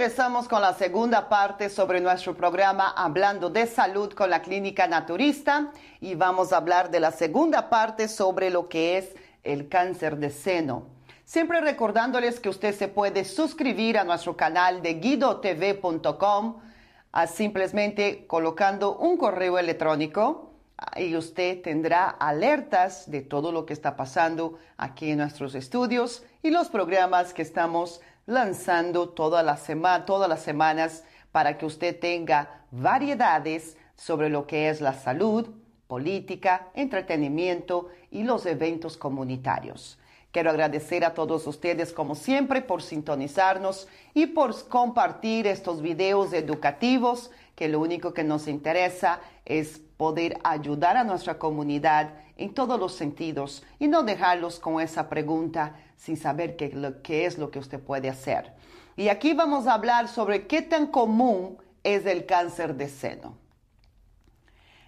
Regresamos con la segunda parte sobre nuestro programa Hablando de Salud con la Clínica Naturista y vamos a hablar de la segunda parte sobre lo que es el cáncer de seno. Siempre recordándoles que usted se puede suscribir a nuestro canal de guidotv.com simplemente colocando un correo electrónico y usted tendrá alertas de todo lo que está pasando aquí en nuestros estudios y los programas que estamos lanzando toda la semana, todas las semanas para que usted tenga variedades sobre lo que es la salud, política, entretenimiento y los eventos comunitarios. Quiero agradecer a todos ustedes, como siempre, por sintonizarnos y por compartir estos videos educativos, que lo único que nos interesa es poder ayudar a nuestra comunidad en todos los sentidos y no dejarlos con esa pregunta sin saber qué, lo, es lo que usted puede hacer. Y aquí vamos a hablar sobre qué tan común es el cáncer de seno.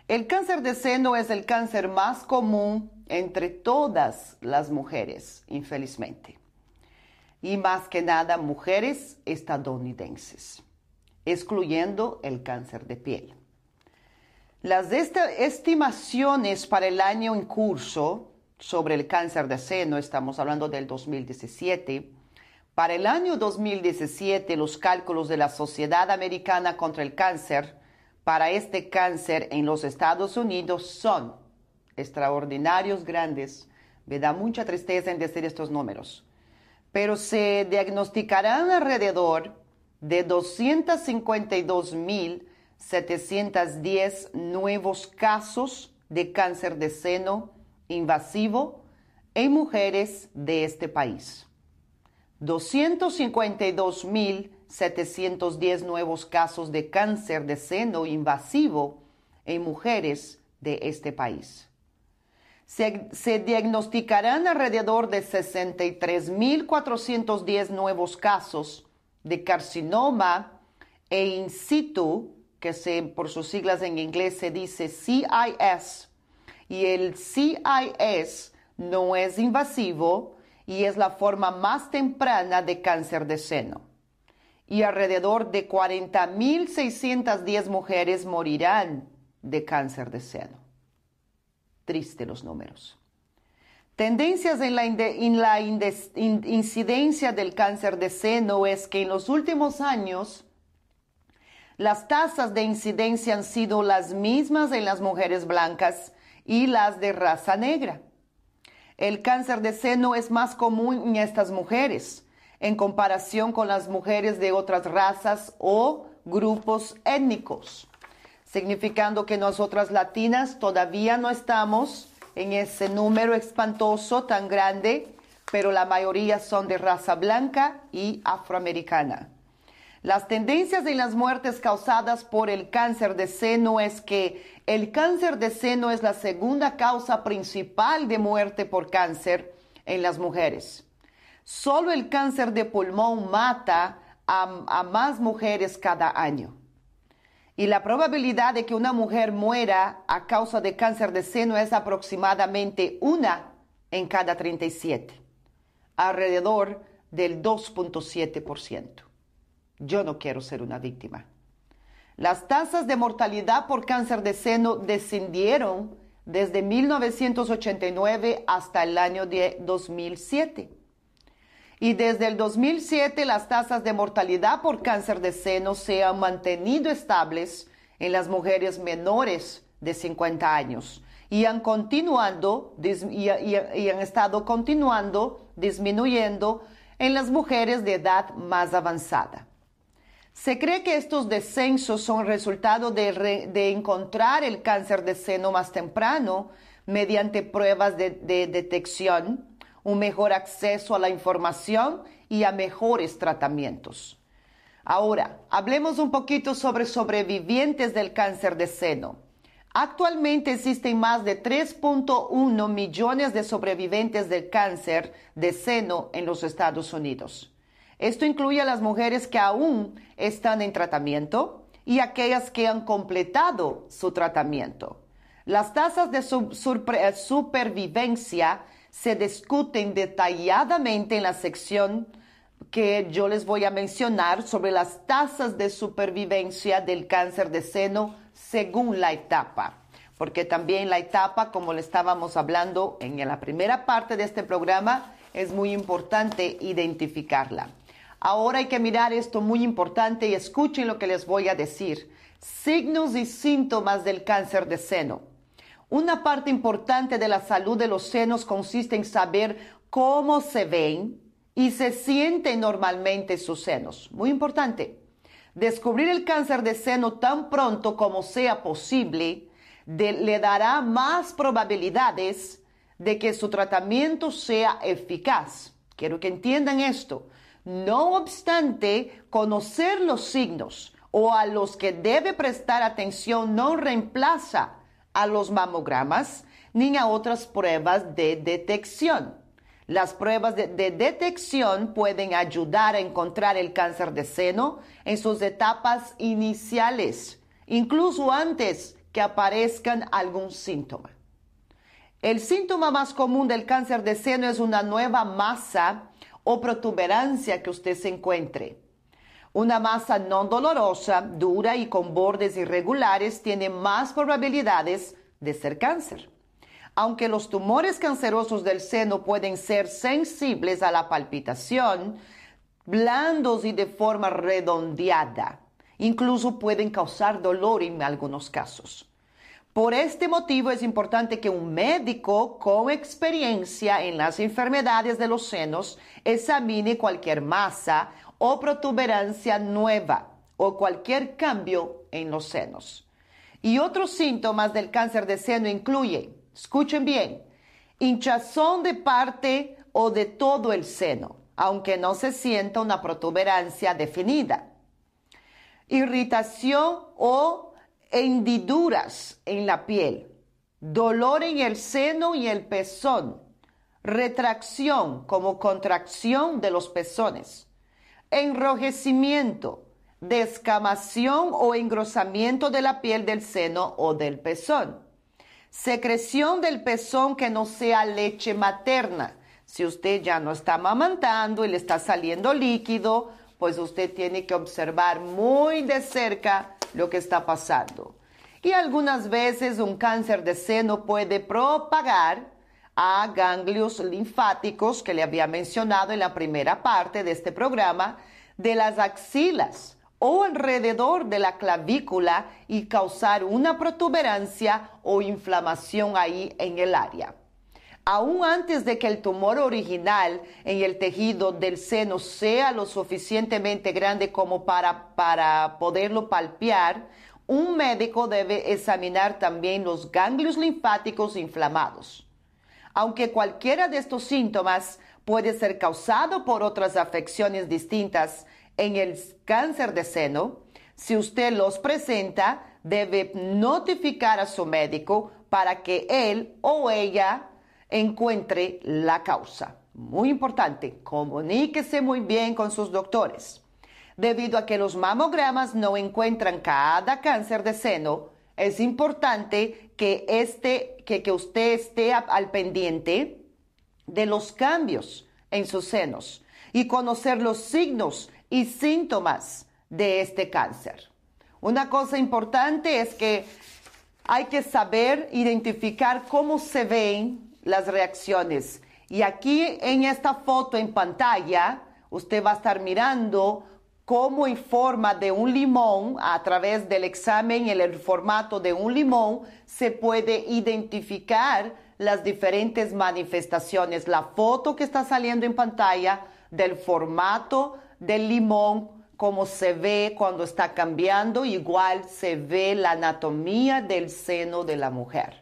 El cáncer de seno es el cáncer más común entre todas las mujeres, infelizmente. Y más que nada mujeres estadounidenses, excluyendo el cáncer de piel. Las estimaciones para el año en curso sobre el cáncer de seno, estamos hablando del 2017, para el año 2017 los cálculos de la Sociedad Americana contra el Cáncer para este cáncer en los Estados Unidos son extraordinarios, grandes. Me da mucha tristeza en decir estos números. Pero se diagnosticarán alrededor de 252.710 nuevos casos de cáncer de seno invasivo en mujeres de este país. 252.710 nuevos casos de cáncer de seno invasivo en mujeres de este país. Se, diagnosticarán alrededor de 63.410 nuevos casos de carcinoma e in situ, que por sus siglas en inglés se dice CIS, y el CIS no es invasivo y es la forma más temprana de cáncer de seno. Y alrededor de 40.610 mujeres morirán de cáncer de seno. Triste los números. Tendencias en la, en la incidencia del cáncer de seno es que en los últimos años las tasas de incidencia han sido las mismas en las mujeres blancas y las de raza negra. El cáncer de seno es más común en estas mujeres en comparación con las mujeres de otras razas o grupos étnicos, significando que nosotras latinas todavía no estamos en ese número espantoso tan grande, pero la mayoría son de raza blanca y afroamericana. Las tendencias en las muertes causadas por el cáncer de seno es que el cáncer de seno es la segunda causa principal de muerte por cáncer en las mujeres. Solo el cáncer de pulmón mata a, a más mujeres cada año. Y la probabilidad de que una mujer muera a causa de cáncer de seno es aproximadamente una en cada 37, alrededor del 2.7%. Yo no quiero ser una víctima. Las tasas de mortalidad por cáncer de seno descendieron desde 1989 hasta el año de 2007. Y desde el 2007 las tasas de mortalidad por cáncer de seno se han mantenido estables en las mujeres menores de 50 años y han continuando y, han estado continuando disminuyendo en las mujeres de edad más avanzada. Se cree que estos descensos son resultado de, encontrar el cáncer de seno más temprano mediante pruebas de, de detección, un mejor acceso a la información y a mejores tratamientos. Ahora, hablemos un poquito sobre sobrevivientes del cáncer de seno. Actualmente existen más de 3.1 millones de sobrevivientes del cáncer de seno en los Estados Unidos. Esto incluye a las mujeres que aún están en tratamiento y aquellas que han completado su tratamiento. Las tasas de eh, supervivencia se discuten detalladamente en la sección que yo les voy a mencionar sobre las tasas de supervivencia del cáncer de seno según la etapa, porque también la etapa, como le estábamos hablando en la primera parte de este programa, es muy importante identificarla. Ahora hay que mirar esto muy importante y escuchen lo que les voy a decir. Signos y síntomas del cáncer de seno. Una parte importante de la salud de los senos consiste en saber cómo se ven y se sienten normalmente sus senos. Muy importante. Descubrir el cáncer de seno tan pronto como sea posible le dará más probabilidades de que su tratamiento sea eficaz. Quiero que entiendan esto. No obstante, conocer los signos o a los que debe prestar atención no reemplaza a los mamogramas ni a otras pruebas de detección. Las pruebas de, detección pueden ayudar a encontrar el cáncer de seno en sus etapas iniciales, incluso antes que aparezcan algún síntoma. El síntoma más común del cáncer de seno es una nueva masa o protuberancia que usted se encuentre. Una masa no dolorosa, dura y con bordes irregulares tiene más probabilidades de ser cáncer. Aunque los tumores cancerosos del seno pueden ser sensibles a la palpitación, blandos y de forma redondeada, incluso pueden causar dolor en algunos casos. Por este motivo es importante que un médico con experiencia en las enfermedades de los senos examine cualquier masa o protuberancia nueva o cualquier cambio en los senos. Y otros síntomas del cáncer de seno incluyen Escuchen bien, hinchazón de parte o de todo el seno, aunque no se sienta una protuberancia definida. Irritación o hendiduras en la piel, dolor en el seno y el pezón, retracción como contracción de los pezones, enrojecimiento, descamación o engrosamiento de la piel del seno o del pezón Secreción del pezón que no sea leche materna. Si usted ya no está amamantando y le está saliendo líquido, pues usted tiene que observar muy de cerca lo que está pasando. Y algunas veces un cáncer de seno puede propagar a ganglios linfáticos que le había mencionado en la primera parte de este programa de las axilas o alrededor de la clavícula y causar una protuberancia o inflamación ahí en el área. Aún antes de que el tumor original en el tejido del seno sea lo suficientemente grande como para, para poderlo palpear, un médico debe examinar también los ganglios linfáticos inflamados. Aunque cualquiera de estos síntomas puede ser causado por otras afecciones distintas, en el cáncer de seno, si usted los presenta, debe notificar a su médico para que él o ella encuentre la causa. Muy importante, comuníquese muy bien con sus doctores. Debido a que los mamogramas no encuentran cada cáncer de seno, es importante que, este, que, que usted esté al pendiente de los cambios en sus senos y conocer los signos y síntomas de este cáncer. Una cosa importante es que hay que saber identificar cómo se ven las reacciones. Y aquí en esta foto en pantalla, usted va a estar mirando cómo en forma de un limón, a través del examen en el formato de un limón, se puede identificar las diferentes manifestaciones. La foto que está saliendo en pantalla del formato del limón cómo se ve cuando está cambiando, igual se ve la anatomía del seno de la mujer.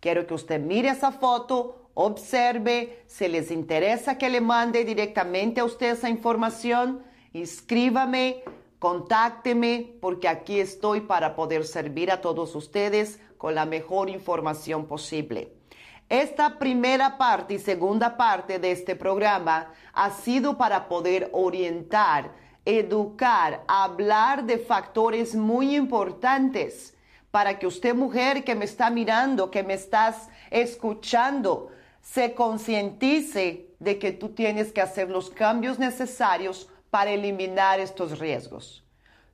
Quiero que usted mire esa foto, observe, si les interesa que le mande directamente a usted esa información, escríbame, contácteme, porque aquí estoy para poder servir a todos ustedes con la mejor información posible. Esta primera parte y segunda parte de este programa ha sido para poder orientar educar, hablar de factores muy importantes para que usted mujer que me está mirando, que me estás escuchando, se concientice de que tú tienes que hacer los cambios necesarios para eliminar estos riesgos.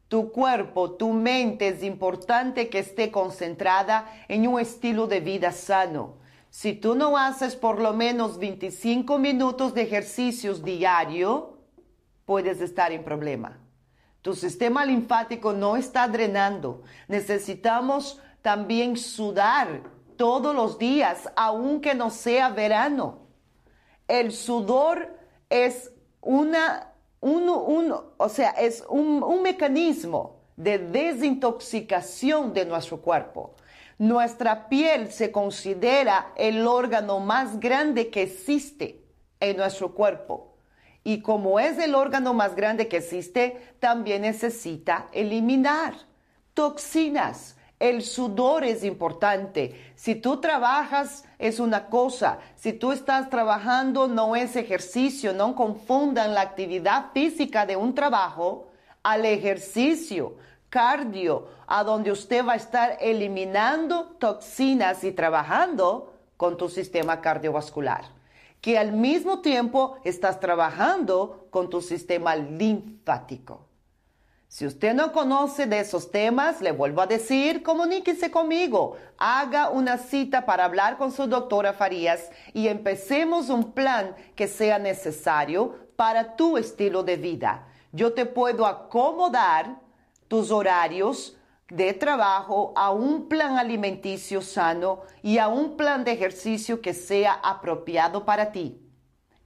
Tu cuerpo, tu mente es importante que esté concentrada en un estilo de vida sano. Si tú no haces por lo menos 25 minutos de ejercicios diario, puedes estar en problema. Tu sistema linfático no está drenando. Necesitamos también sudar todos los días, aunque no sea verano. El sudor es una, un, o sea, es un mecanismo de desintoxicación de nuestro cuerpo. Nuestra piel se considera el órgano más grande que existe en nuestro cuerpo y como es el órgano más grande que existe, también necesita eliminar toxinas. El sudor es importante. Si tú trabajas es una cosa. Si tú estás trabajando no es ejercicio. No confundan la actividad física de un trabajo al ejercicio cardio, a donde usted va a estar eliminando toxinas y trabajando con tu sistema cardiovascular que al mismo tiempo estás trabajando con tu sistema linfático. Si usted no conoce de esos temas, le vuelvo a decir, comuníquese conmigo, haga una cita para hablar con su doctora Farías y empecemos un plan que sea necesario para tu estilo de vida. Yo te puedo acomodar tus horarios de trabajo a un plan alimenticio sano y a un plan de ejercicio que sea apropiado para ti.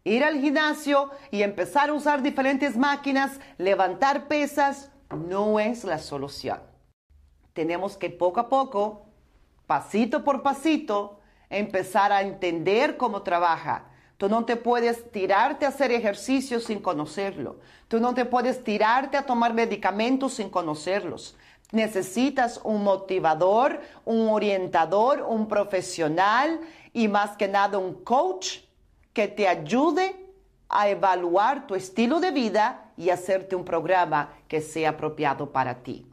Ir al gimnasio y empezar a usar diferentes máquinas, levantar pesas, no es la solución. Tenemos que poco a poco, pasito por pasito, empezar a entender cómo trabaja. Tú no te puedes tirarte a hacer ejercicio sin conocerlo. Tú no te puedes tirarte a tomar medicamentos sin conocerlos. Necesitas un motivador, un orientador, un profesional y más que nada un coach que te ayude a evaluar tu estilo de vida y hacerte un programa que sea apropiado para ti.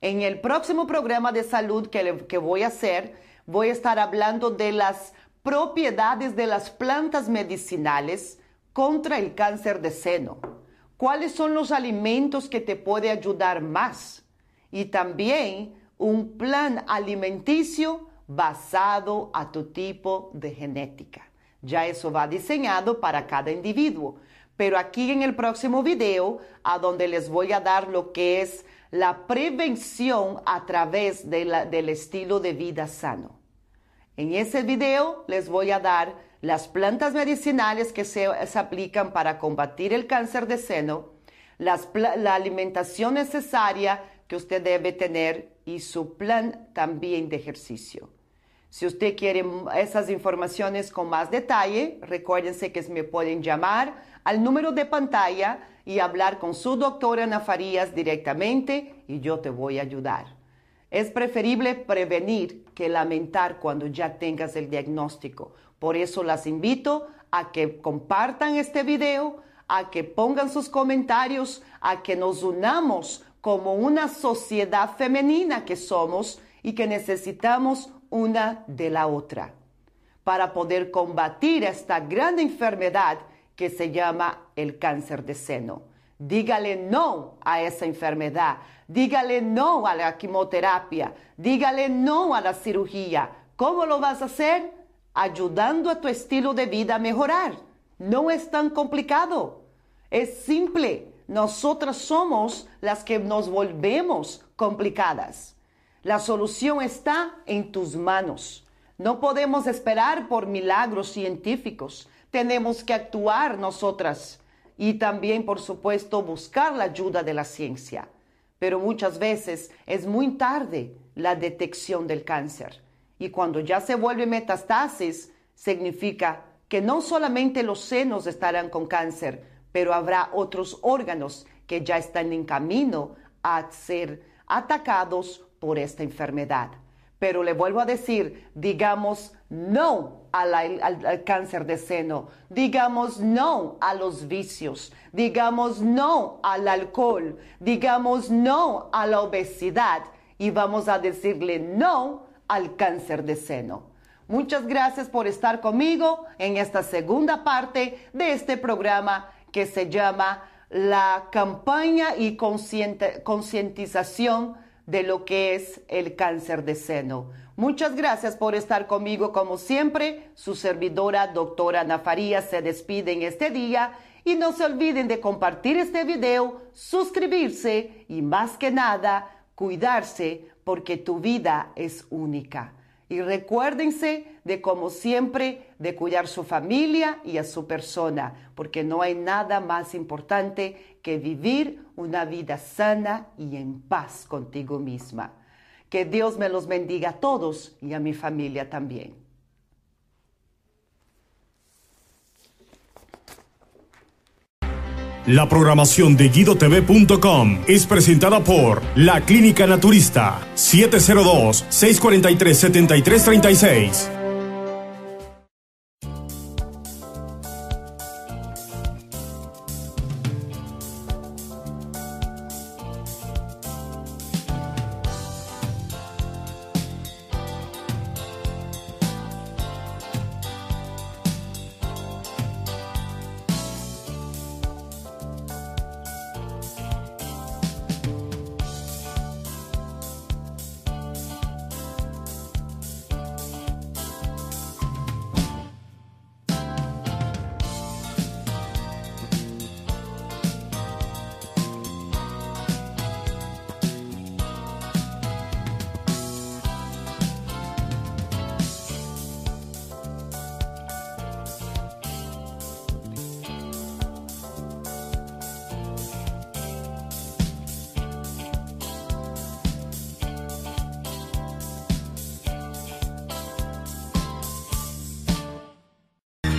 En el próximo programa de salud que, que voy a hacer, voy a estar hablando de las propiedades de las plantas medicinales contra el cáncer de seno. ¿Cuáles son los alimentos que te pueden ayudar más? Y también un plan alimenticio basado a tu tipo de genética. Ya eso va diseñado para cada individuo. Pero aquí en el próximo video, a donde les voy a dar lo que es la prevención a través del estilo de vida sano. En ese video les voy a dar las plantas medicinales que se, aplican para combatir el cáncer de seno, la alimentación necesaria que usted debe tener y su plan también de ejercicio. Si usted quiere esas informaciones con más detalle, recuérdense que me pueden llamar al número de pantalla y hablar con su doctora Ana Farías directamente y yo te voy a ayudar. Es preferible prevenir que lamentar cuando ya tengas el diagnóstico. Por eso las invito a que compartan este video, a que pongan sus comentarios, a que nos unamos como una sociedad femenina que somos y que necesitamos una de la otra para poder combatir esta gran enfermedad que se llama el cáncer de seno. Dígale no a esa enfermedad. Dígale no a la quimioterapia. Dígale no a la cirugía. ¿Cómo lo vas a hacer? Ayudando a tu estilo de vida a mejorar. No es tan complicado. Es simple. Nosotras somos las que nos volvemos complicadas. La solución está en tus manos. No podemos esperar por milagros científicos. Tenemos que actuar nosotras y también, por supuesto, buscar la ayuda de la ciencia. Pero muchas veces es muy tarde la detección del cáncer. Y cuando ya se vuelve metastasis, significa que no solamente los senos estarán con cáncer, pero habrá otros órganos que ya están en camino a ser atacados por esta enfermedad. Pero le vuelvo a decir, digamos no al, cáncer de seno, digamos no a los vicios, digamos no al alcohol, digamos no a la obesidad y vamos a decirle no al cáncer de seno. Muchas gracias por estar conmigo en esta segunda parte de este programa que se llama la campaña y concientización de lo que es el cáncer de seno. Muchas gracias por estar conmigo como siempre. Su servidora, doctora Ana Farías, se despide en este día y no se olviden de compartir este video, suscribirse y más que nada, cuidarse porque tu vida es única. Y recuérdense de, como siempre, de cuidar su familia y a su persona, porque no hay nada más importante que vivir una vida sana y en paz contigo misma. Que Dios me los bendiga a todos y a mi familia también. La programación de guidotv.com es presentada por La Clínica Naturista 702-643-7336.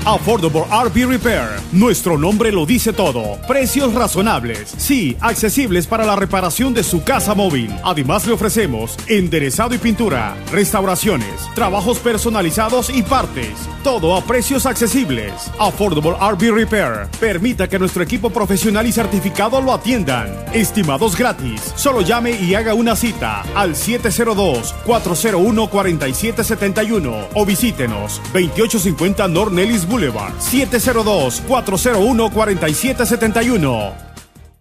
Affordable RV Repair. Nuestro nombre lo dice todo. Precios razonables. Sí, accesibles para la reparación de su casa móvil. Además le ofrecemos enderezado y pintura, restauraciones, trabajos personalizados y partes. Todo a precios accesibles. Affordable RV Repair. Permita que nuestro equipo profesional y certificado lo atiendan. Estimados gratis. Solo llame y haga una cita al 702-401-4771 o visítenos 2850 North Nellis Boulevard, 702-401-4771.